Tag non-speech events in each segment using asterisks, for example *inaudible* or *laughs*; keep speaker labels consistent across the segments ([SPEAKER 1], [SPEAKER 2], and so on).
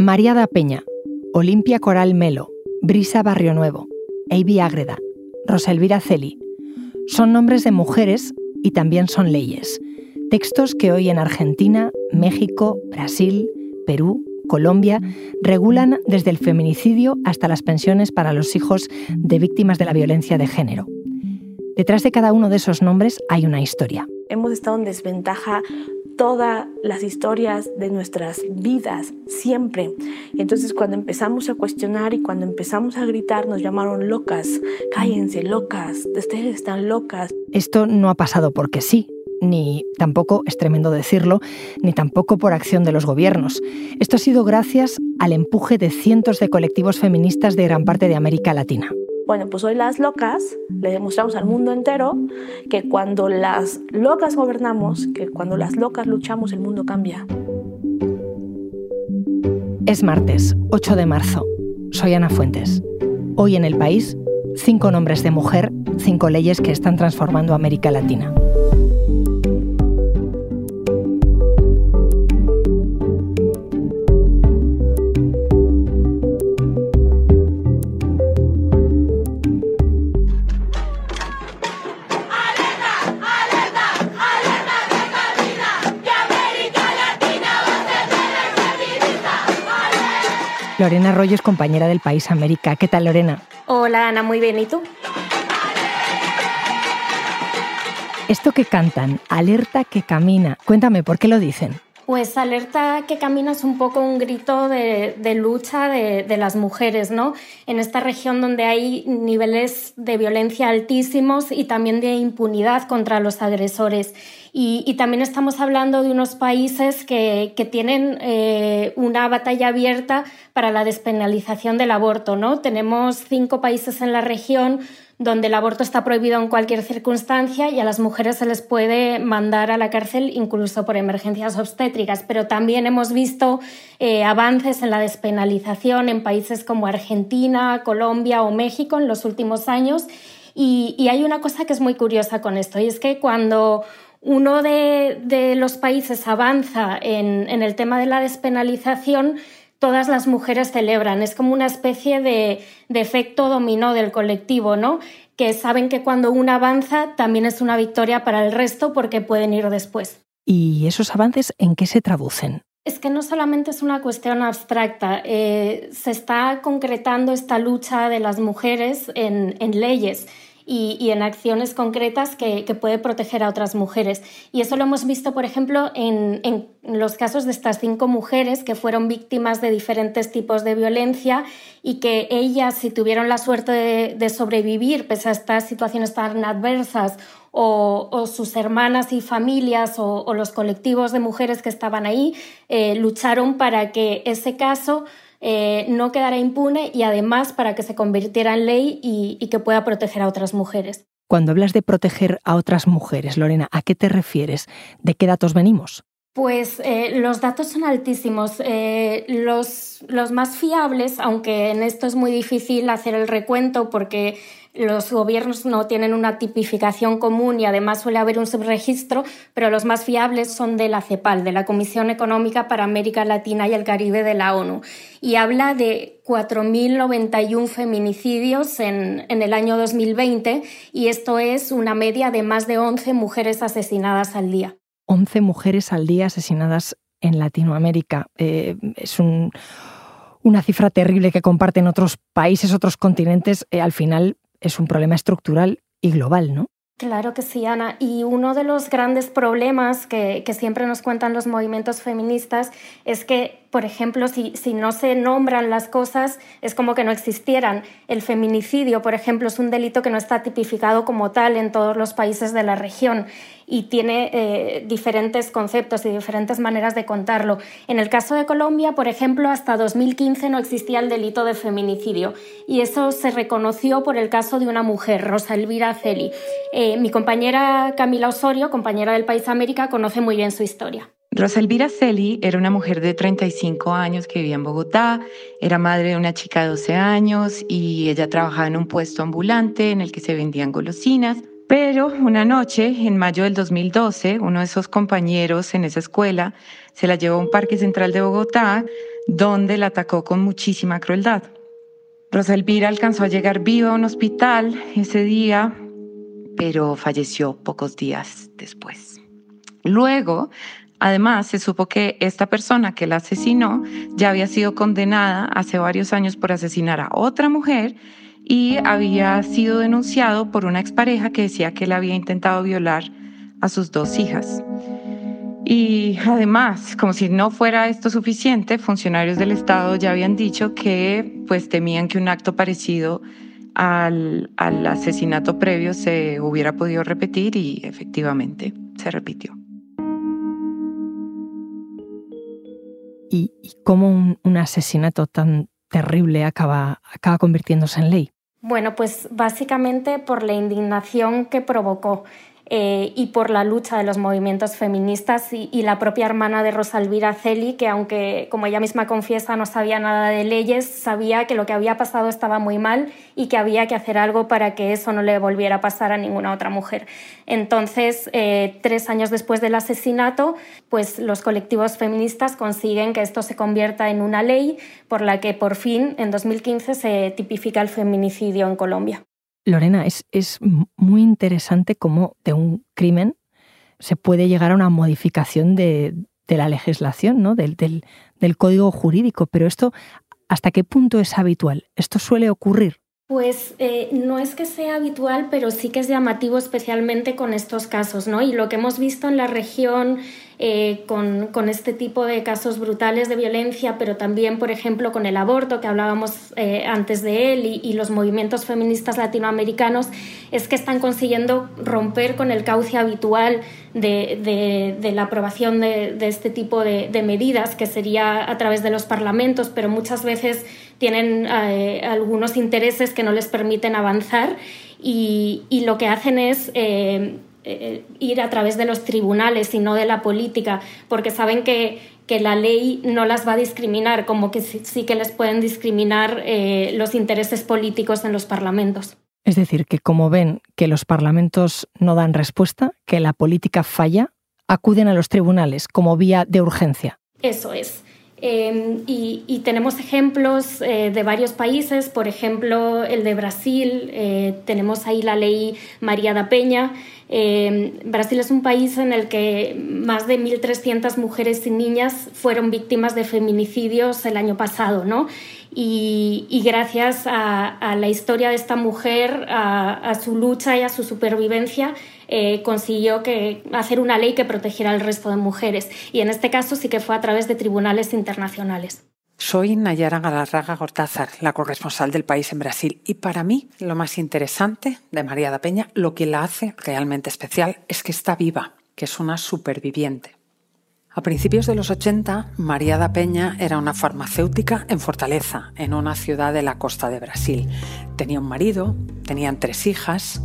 [SPEAKER 1] María da Peña, Olimpia Coral Melo, Brisa Barrio Nuevo, Eivi Ágreda, Rosa Elvira Celi. Son nombres de mujeres y también son leyes. Textos que hoy en Argentina, México, Brasil, Perú, Colombia regulan desde el feminicidio hasta las pensiones para los hijos de víctimas de la violencia de género. Detrás de cada uno de esos nombres hay una historia.
[SPEAKER 2] Hemos estado en desventaja todas las historias de nuestras vidas, siempre. Entonces cuando empezamos a cuestionar y cuando empezamos a gritar, nos llamaron locas, cállense, locas, ustedes están locas.
[SPEAKER 1] Esto no ha pasado porque sí, ni tampoco, es tremendo decirlo, ni tampoco por acción de los gobiernos. Esto ha sido gracias al empuje de cientos de colectivos feministas de gran parte de América Latina.
[SPEAKER 2] Bueno, pues hoy las locas le demostramos al mundo entero que cuando las locas gobernamos, que cuando las locas luchamos, el mundo cambia.
[SPEAKER 1] Es martes, 8 de marzo. Soy Ana Fuentes. Hoy en el país, cinco nombres de mujer, cinco leyes que están transformando América Latina. Lorena Arroyo es compañera del País América. ¿Qué tal, Lorena?
[SPEAKER 3] Hola, Ana, muy bien. ¿Y tú?
[SPEAKER 1] Esto que cantan, alerta que camina, cuéntame, ¿por qué lo dicen?
[SPEAKER 3] Pues alerta que camina es un poco un grito de, lucha de, las mujeres, ¿no? En esta región donde hay niveles de violencia altísimos y también de impunidad contra los agresores. Y, también estamos hablando de unos países que, tienen eh, una batalla abierta para la despenalización del aborto, ¿no? Tenemos cinco países en la región donde el aborto está prohibido en cualquier circunstancia y a las mujeres se les puede mandar a la cárcel incluso por emergencias obstétricas. Pero también hemos visto eh, avances en la despenalización en países como Argentina, Colombia o México en los últimos años. Y, hay una cosa que es muy curiosa con esto, y es que cuando uno de, los países avanza en, en el tema de la despenalización, todas las mujeres celebran. Es como una especie de, efecto dominó del colectivo, ¿no? Que saben que cuando una avanza también es una victoria para el resto porque pueden ir después.
[SPEAKER 1] ¿Y esos avances en qué se traducen?
[SPEAKER 3] Es que no solamente es una cuestión abstracta, eh, se está concretando esta lucha de las mujeres en, en leyes y, en acciones concretas que, puede proteger a otras mujeres. Y eso lo hemos visto, por ejemplo, en, los casos de estas cinco mujeres que fueron víctimas de diferentes tipos de violencia y que ellas, si tuvieron la suerte de, sobrevivir pese a estas situaciones tan adversas, o, sus hermanas y familias o, o, los colectivos de mujeres que estaban ahí eh, lucharon para que ese caso eh, no quedara impune y además para que se convirtiera en ley y, que pueda proteger a otras mujeres.
[SPEAKER 1] Cuando hablas de proteger a otras mujeres, Lorena, ¿a qué te refieres? ¿De qué datos venimos?
[SPEAKER 3] Pues eh, los datos son altísimos. Eh, los, los, más fiables, aunque en esto es muy difícil hacer el recuento porque los gobiernos no tienen una tipificación común y además suele haber un subregistro, pero los más fiables son de la CEPAL, de la Comisión Económica para América Latina y el Caribe de la ONU, y habla de 4.091 feminicidios en, en el año 2020 y esto es una media de más de 11 mujeres asesinadas al día.
[SPEAKER 1] 11 mujeres al día asesinadas en Latinoamérica. Eh, es una cifra terrible que comparten otros países, otros continentes. Eh, al final es un problema estructural y global, ¿no?
[SPEAKER 3] Claro que sí, Ana. Y uno de los grandes problemas que, siempre nos cuentan los movimientos feministas es que por ejemplo, si, si, no se nombran las cosas, es como que no existieran. El feminicidio, por ejemplo, es un delito que no está tipificado como tal en todos los países de la región y tiene eh, diferentes conceptos y diferentes maneras de contarlo. En el caso de Colombia, por ejemplo, hasta 2015 no existía el delito de feminicidio y eso se reconoció por el caso de una mujer, Rosa Elvira Celi. Eh, mi compañera Camila Osorio, compañera del País América, conoce muy bien su historia.
[SPEAKER 4] Rosa Elvira Celi era una mujer de 35 años que vivía en Bogotá, era madre de una chica de 12 años y ella trabajaba en un puesto ambulante en el que se vendían golosinas. Pero una noche, en mayo del 2012, uno de esos compañeros en esa escuela se la llevó a un parque central de Bogotá donde la atacó con muchísima crueldad. Rosa Elvira alcanzó a llegar viva a un hospital ese día, pero falleció pocos días después. Luego, además, se supo que esta persona que la asesinó ya había sido condenada hace varios años por asesinar a otra mujer y había sido denunciado por una expareja que decía que él había intentado violar a sus dos hijas. Y además, como si no fuera esto suficiente, funcionarios del Estado ya habían dicho que pues temían que un acto parecido al, al asesinato previo se hubiera podido repetir y efectivamente se repitió.
[SPEAKER 1] ¿Y, cómo un, asesinato tan terrible acaba convirtiéndose en ley?
[SPEAKER 3] Bueno, pues básicamente por la indignación que provocó. Eh, y por la lucha de los movimientos feministas y, la propia hermana de Rosalvira Celi, que aunque, como ella misma confiesa, no sabía nada de leyes, sabía que lo que había pasado estaba muy mal y que había que hacer algo para que eso no le volviera a pasar a ninguna otra mujer. Entonces, eh, tres años después del asesinato, pues los colectivos feministas consiguen que esto se convierta en una ley por la que por fin, en 2015, se tipifica el feminicidio en Colombia.
[SPEAKER 1] Lorena, es, es muy interesante cómo de un crimen se puede llegar a una modificación de, la legislación, ¿no? Del, del, del, código jurídico, pero esto, ¿hasta qué punto es habitual? ¿Esto suele ocurrir?
[SPEAKER 3] Pues eh, no es que sea habitual, pero sí que es llamativo especialmente con estos casos, ¿no? Y lo que hemos visto en la región eh, con, este tipo de casos brutales de violencia, pero también, por ejemplo, con el aborto, que hablábamos eh, antes de él, y, los movimientos feministas latinoamericanos, es que están consiguiendo romper con el cauce habitual de, de, de la aprobación de este tipo de, medidas, que sería a través de los parlamentos, pero muchas veces tienen eh, algunos intereses que no les permiten avanzar y, y lo que hacen es eh, ir a través de los tribunales y no de la política, porque saben que, que la ley no las va a discriminar, como que sí, que les pueden discriminar eh, los intereses políticos en los parlamentos.
[SPEAKER 1] Es decir, que como ven que los parlamentos no dan respuesta, que la política falla, acuden a los tribunales como vía de urgencia.
[SPEAKER 3] Eso es. Em, y, tenemos ejemplos eh, de varios países, por ejemplo, el de Brasil, tenemos ahí la ley María da Peña, Em, Brasil es un país en el que más de 1.300 mujeres y niñas fueron víctimas de feminicidios el año pasado, ¿no? Y, gracias a, la historia de esta mujer, a, su lucha y a su supervivencia, eh, consiguió que, hacer una ley que protegiera al resto de mujeres. Y en este caso sí que fue a través de tribunales internacionales.
[SPEAKER 5] Soy Nayara Galarraga Gortázar, la corresponsal del país en Brasil, y para mí lo más interesante de María da Peña, lo que la hace realmente especial, es que está viva, que es una superviviente. A principios de los 80, María da Peña era una farmacéutica en Fortaleza, en una ciudad de la costa de Brasil. Tenía un marido, tenían tres hijas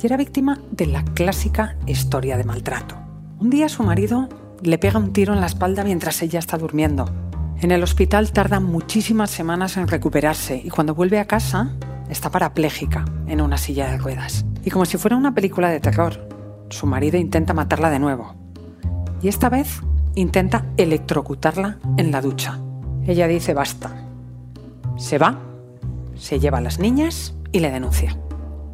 [SPEAKER 5] y era víctima de la clásica historia de maltrato. Un día su marido le pega un tiro en la espalda mientras ella está durmiendo en el hospital tarda muchísimas semanas en recuperarse y cuando vuelve a casa está parapléjica en una silla de ruedas. Y como si fuera una película de terror, su marido intenta matarla de nuevo. Y esta vez intenta electrocutarla en la ducha. Ella dice basta. Se va, se lleva a las niñas y le denuncia.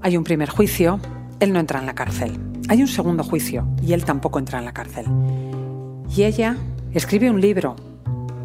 [SPEAKER 5] Hay un primer juicio, él no entra en la cárcel. Hay un segundo juicio y él tampoco entra en la cárcel. Y ella escribe un libro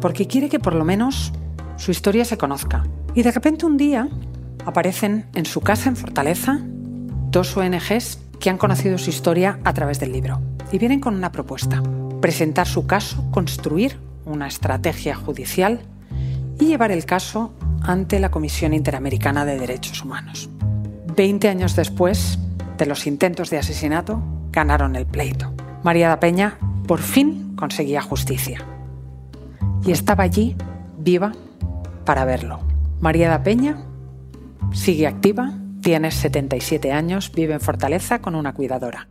[SPEAKER 5] porque quiere que por lo menos su historia se conozca. Y de repente un día aparecen en su casa en Fortaleza dos ONGs que han conocido su historia a través del libro y vienen con una propuesta. Presentar su caso, construir una estrategia judicial y llevar el caso ante la Comisión Interamericana de Derechos Humanos. Veinte años después de los intentos de asesinato, ganaron el pleito. María da Peña por fin conseguía justicia y estaba allí, viva, para verlo. María da Peña sigue activa, tiene 77 años, vive en Fortaleza con una cuidadora.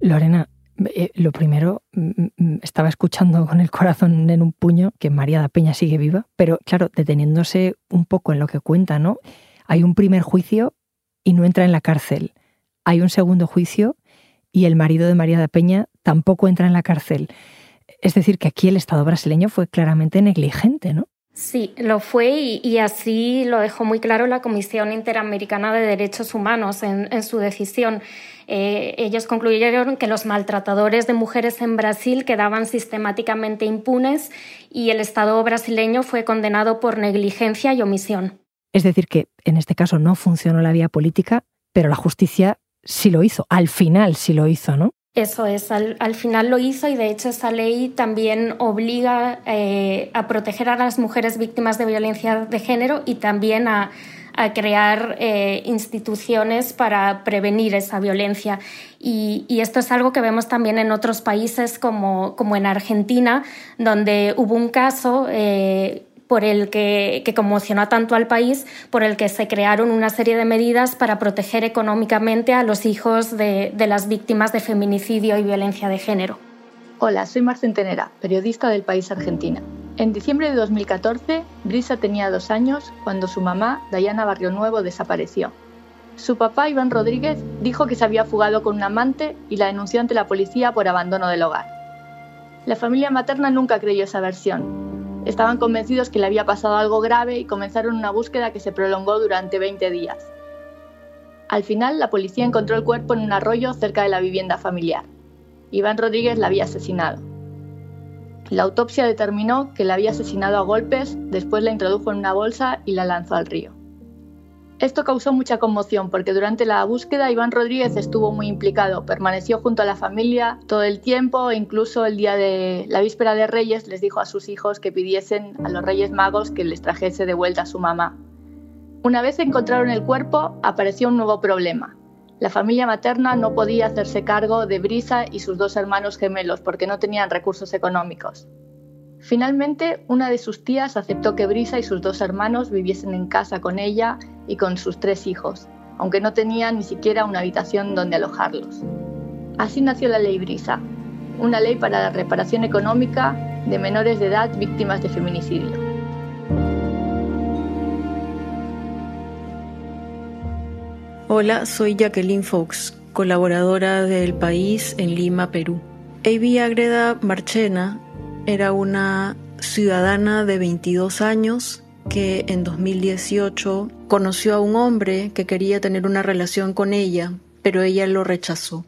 [SPEAKER 1] Lorena, eh, lo primero, mm, mm, estaba escuchando con el corazón en un puño que María da Peña sigue viva, pero claro, deteniéndose un poco en lo que cuenta, ¿no? Hay un primer juicio y no entra en la cárcel. Hay un segundo juicio y el marido de María da Peña tampoco entra en la cárcel Es decir, que aquí el Estado brasileño fue claramente negligente, ¿no?
[SPEAKER 3] Sí, lo fue y, así lo dejó muy claro la Comisión Interamericana de Derechos Humanos en, su decisión. Eh, ellos concluyeron que los maltratadores de mujeres en Brasil quedaban sistemáticamente impunes y el Estado brasileño fue condenado por negligencia y omisión.
[SPEAKER 1] Es decir, que en este caso no funcionó la vía política, pero la justicia sí lo hizo. Al final sí lo hizo, ¿no?
[SPEAKER 3] Eso es, al, final lo hizo y de hecho esa ley también obliga eh, a proteger a las mujeres víctimas de violencia de género y también a, crear eh, instituciones para prevenir esa violencia. Y, esto es algo que vemos también en otros países como, como en Argentina, donde hubo un caso eh, por el que, conmocionó tanto al país, por el que se crearon una serie de medidas para proteger económicamente a los hijos de, las víctimas de feminicidio y violencia de género.
[SPEAKER 6] Hola, soy Marcentenera, periodista del país Argentina. En diciembre de 2014, Brisa tenía dos años cuando su mamá, Dayana Barrio Nuevo, desapareció. Su papá, Iván Rodríguez, dijo que se había fugado con un amante y la denunció ante la policía por abandono del hogar. La familia materna nunca creyó esa versión Estaban convencidos que le había pasado algo grave y comenzaron una búsqueda que se prolongó durante 20 días. Al final, la policía encontró el cuerpo en un arroyo cerca de la vivienda familiar. Iván Rodríguez la había asesinado. La autopsia determinó que la había asesinado a golpes, después la introdujo en una bolsa y la lanzó al río. Esto causó mucha conmoción porque durante la búsqueda Iván Rodríguez estuvo muy implicado, permaneció junto a la familia todo el tiempo e incluso el día de la víspera de Reyes les dijo a sus hijos que pidiesen a los Reyes Magos que les trajese de vuelta a su mamá. Una vez encontraron el cuerpo, apareció un nuevo problema. La familia materna no podía hacerse cargo de Brisa y sus dos hermanos gemelos porque no tenían recursos económicos. Finalmente, una de sus tías aceptó que Brisa y sus dos hermanos viviesen en casa con ella y con sus tres hijos, aunque no tenían ni siquiera una habitación donde alojarlos. Así nació la ley Brisa, una ley para la reparación económica de menores de edad víctimas de feminicidio.
[SPEAKER 7] Hola, soy Jacqueline Fox, colaboradora del País en Lima, Perú. Avi Agreda Marchena era una ciudadana de 22 años que en 2018 conoció a un hombre que quería tener una relación con ella, pero ella lo rechazó.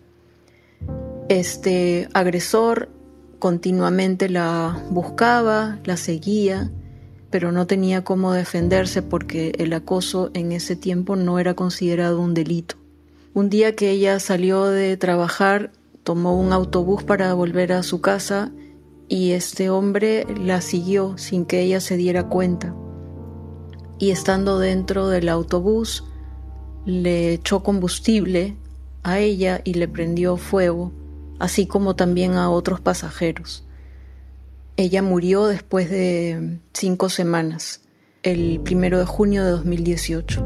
[SPEAKER 7] Este agresor continuamente la buscaba, la seguía, pero no tenía cómo defenderse porque el acoso en ese tiempo no era considerado un delito. Un día que ella salió de trabajar, tomó un autobús para volver a su casa y este hombre la siguió sin que ella se diera cuenta. Y estando dentro del autobús, le echó combustible a ella y le prendió fuego, así como también a otros pasajeros. Ella murió después de cinco semanas, el primero de junio de 2018.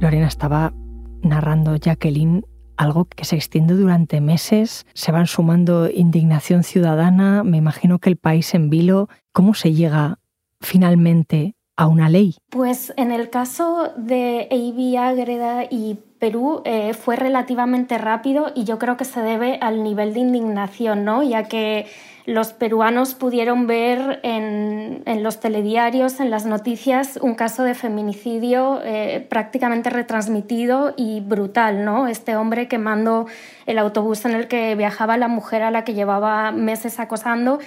[SPEAKER 1] Lorena estaba narrando Jacqueline algo que se extiende durante meses, se van sumando indignación ciudadana, me imagino que el país en vilo, ¿cómo se llega finalmente a una ley?
[SPEAKER 3] Pues en el caso de Eiby Ágreda y Perú eh, fue relativamente rápido y yo creo que se debe al nivel de indignación, ¿no? ya que los peruanos pudieron ver en, los telediarios, en las noticias, un caso de feminicidio eh, prácticamente retransmitido y brutal, ¿no? Este hombre quemando el autobús en el que viajaba la mujer a la que llevaba meses acosando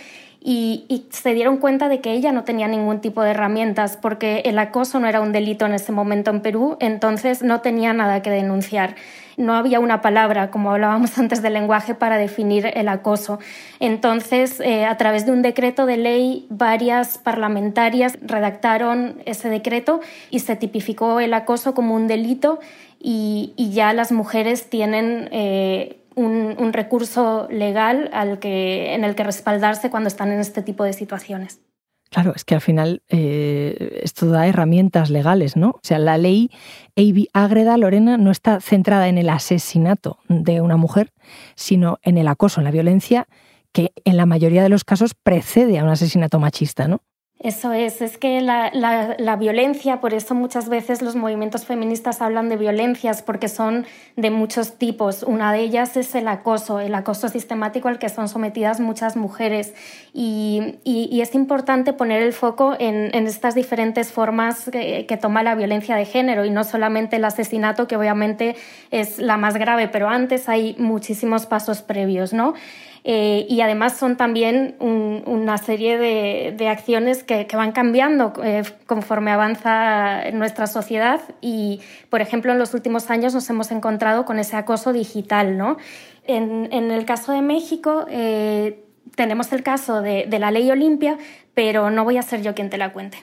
[SPEAKER 3] y, se dieron cuenta de que ella no tenía ningún tipo de herramientas porque el acoso no era un delito en ese momento en Perú, entonces no tenía nada que denunciar. No había una palabra, como hablábamos *laughs* antes del lenguaje, para definir el acoso. Entonces, eh, a través de un decreto de ley, varias parlamentarias redactaron ese decreto y se tipificó el acoso como un delito y, ya las mujeres tienen eh, un, recurso legal al que, en el que respaldarse cuando están en este tipo de situaciones.
[SPEAKER 1] Claro, es que al final eh, esto da herramientas legales, ¿no? O sea, la ley AB Agreda Lorena no está centrada en el asesinato de una mujer, sino en el acoso, en la violencia que en la mayoría de los casos precede a un asesinato machista, ¿no?
[SPEAKER 3] Eso es, es que la, la, violencia, por eso muchas veces los movimientos feministas hablan de violencias, porque son de muchos tipos. Una de ellas es el acoso, el acoso sistemático al que son sometidas muchas mujeres. Y, y, es importante poner el foco en, en estas diferentes formas que, que, toma la violencia de género y no solamente el asesinato, que obviamente es la más grave, pero antes hay muchísimos pasos previos, ¿no? Eh, y además son también una serie de, acciones que, van cambiando eh, conforme avanza nuestra sociedad y, por ejemplo, en los últimos años nos hemos encontrado con ese acoso digital. ¿no? En, el caso de México eh, tenemos el caso de, de la ley Olimpia, pero no voy a ser yo quien te la cuente.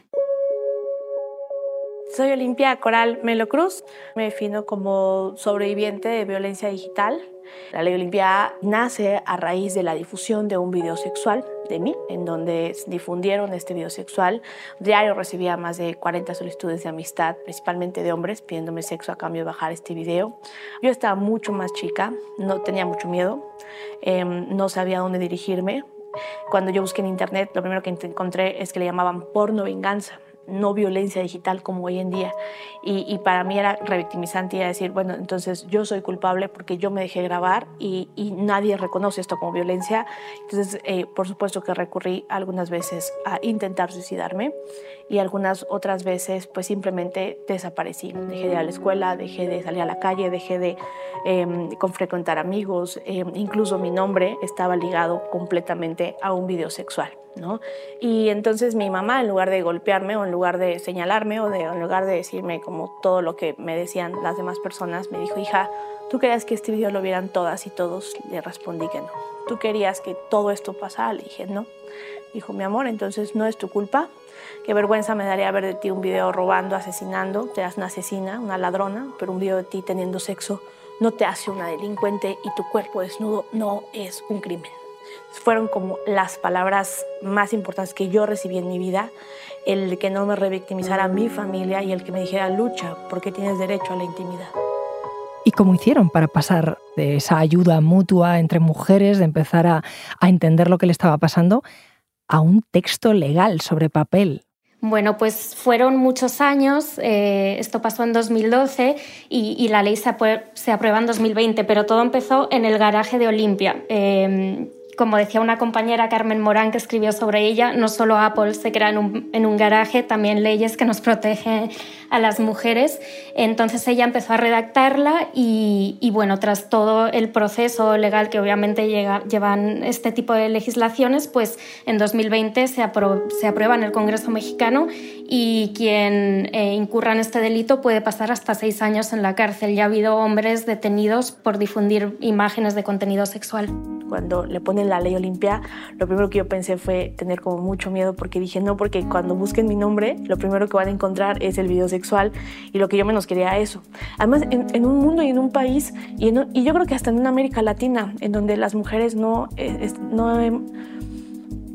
[SPEAKER 2] Soy Olimpia Coral Melo Cruz, me defino como sobreviviente de violencia digital la ley Olimpia nace a raíz de la difusión de un video sexual de mí, en donde difundieron este video sexual. Diario recibía más de 40 solicitudes de amistad, principalmente de hombres, pidiéndome sexo a cambio de bajar este video. Yo estaba mucho más chica, no tenía mucho miedo, em, no sabía dónde dirigirme. Cuando yo busqué en internet, lo primero que encontré es que le llamaban porno venganza no violencia digital como hoy en día. Y, para mí era revictimizante decir, bueno, entonces yo soy culpable porque yo me dejé grabar y, nadie reconoce esto como violencia. Entonces, eh, por supuesto que recurrí algunas veces a intentar suicidarme y algunas otras veces pues simplemente desaparecí. Dejé de ir a la escuela, dejé de salir a la calle, dejé de eh, frecuentar amigos, em, incluso mi nombre estaba ligado completamente a un video sexual. Y entonces mi mamá, en lugar de golpearme o en lugar de señalarme o de, en lugar de decirme como todo lo que me decían las demás personas, me dijo, hija, ¿tú querías que este video lo vieran todas y todos? Le respondí que no. ¿Tú querías que todo esto pasara? Le dije, no. Dijo, mi amor, entonces no es tu culpa. Qué vergüenza me daría ver de ti un video robando, asesinando. Te das una asesina, una ladrona, pero un video de ti teniendo sexo no te hace una delincuente y tu cuerpo desnudo no es un crimen fueron como las palabras más importantes que yo recibí en mi vida, el que no me revictimizara mi familia y el que me dijera lucha porque tienes derecho a la intimidad.
[SPEAKER 1] ¿Y cómo hicieron para pasar de esa ayuda mutua entre mujeres, de empezar a, entender lo que le estaba pasando, a un texto legal sobre papel?
[SPEAKER 3] Bueno, pues fueron muchos años, eh, esto pasó en 2012 y, la ley se, aprueba en 2020, pero todo empezó en el garaje de Olimpia. Eh, como decía una compañera Carmen Morán que escribió sobre ella, no solo Apple se crea en un, garaje, también leyes que nos protegen a las mujeres. Entonces ella empezó a redactarla y, bueno, tras todo el proceso legal que obviamente llevan este tipo de legislaciones, pues en 2020 se, se aprueba en el Congreso mexicano y quien eh, incurra en este delito puede pasar hasta seis años en la cárcel. Ya ha habido hombres detenidos por difundir imágenes de contenido sexual.
[SPEAKER 2] Cuando le ponen la ley Olimpia, lo primero que yo pensé fue tener como mucho miedo porque dije no, porque cuando busquen mi nombre, lo primero que van a encontrar es el video sexual y lo que yo menos quería eso. Además, en, un mundo y en un país, y, yo creo que hasta en una América Latina, en donde las mujeres no, eh, no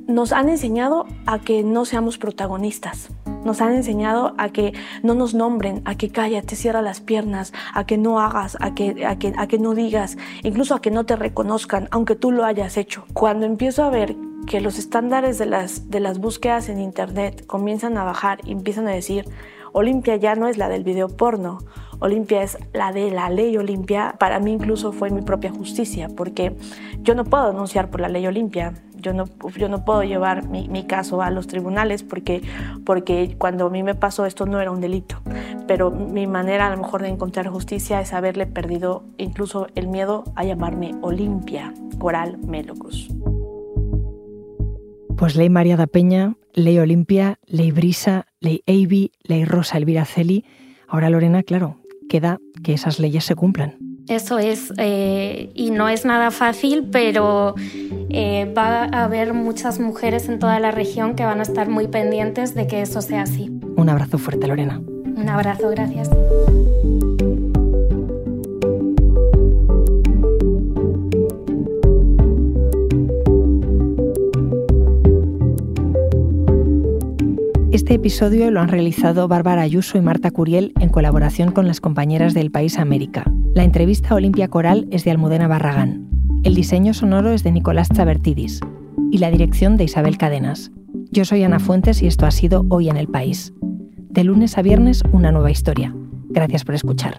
[SPEAKER 2] nos han enseñado a que no seamos protagonistas. Nos han enseñado a que no nos nombren, a que cállate, cierra las piernas, a que no hagas, a que, a que, a que no digas, incluso a que no te reconozcan, aunque tú lo hayas hecho. Cuando empiezo a ver que los estándares de las, de las búsquedas en Internet comienzan a bajar y empiezan a decir, Olimpia ya no es la del video porno, Olimpia es la de la ley Olimpia, para mí incluso fue mi propia justicia, porque yo no puedo denunciar por la ley Olimpia, yo no, yo no puedo llevar mi, caso a los tribunales porque, porque cuando a mí me pasó esto no era un delito, pero mi manera a lo mejor de encontrar justicia es haberle perdido incluso el miedo a llamarme Olimpia Coral Melocruz.
[SPEAKER 1] Pues ley María da Peña, ley Olimpia, ley Brisa, ley Avi, ley Rosa Elvira Celi. Ahora Lorena, claro, queda que esas leyes se cumplan.
[SPEAKER 3] Eso es, eh, y no es nada fácil, pero eh, va a haber muchas mujeres en toda la región que van a estar muy pendientes de que eso sea así.
[SPEAKER 1] Un abrazo fuerte, Lorena.
[SPEAKER 3] Un abrazo, gracias.
[SPEAKER 1] Este episodio lo han realizado Bárbara Ayuso y Marta Curiel en colaboración con las compañeras del País América. La entrevista Olimpia Coral es de Almudena Barragán. El diseño sonoro es de Nicolás Chabertidis y la dirección de Isabel Cadenas. Yo soy Ana Fuentes y esto ha sido Hoy en el País. De lunes a viernes, una nueva historia. Gracias por escuchar.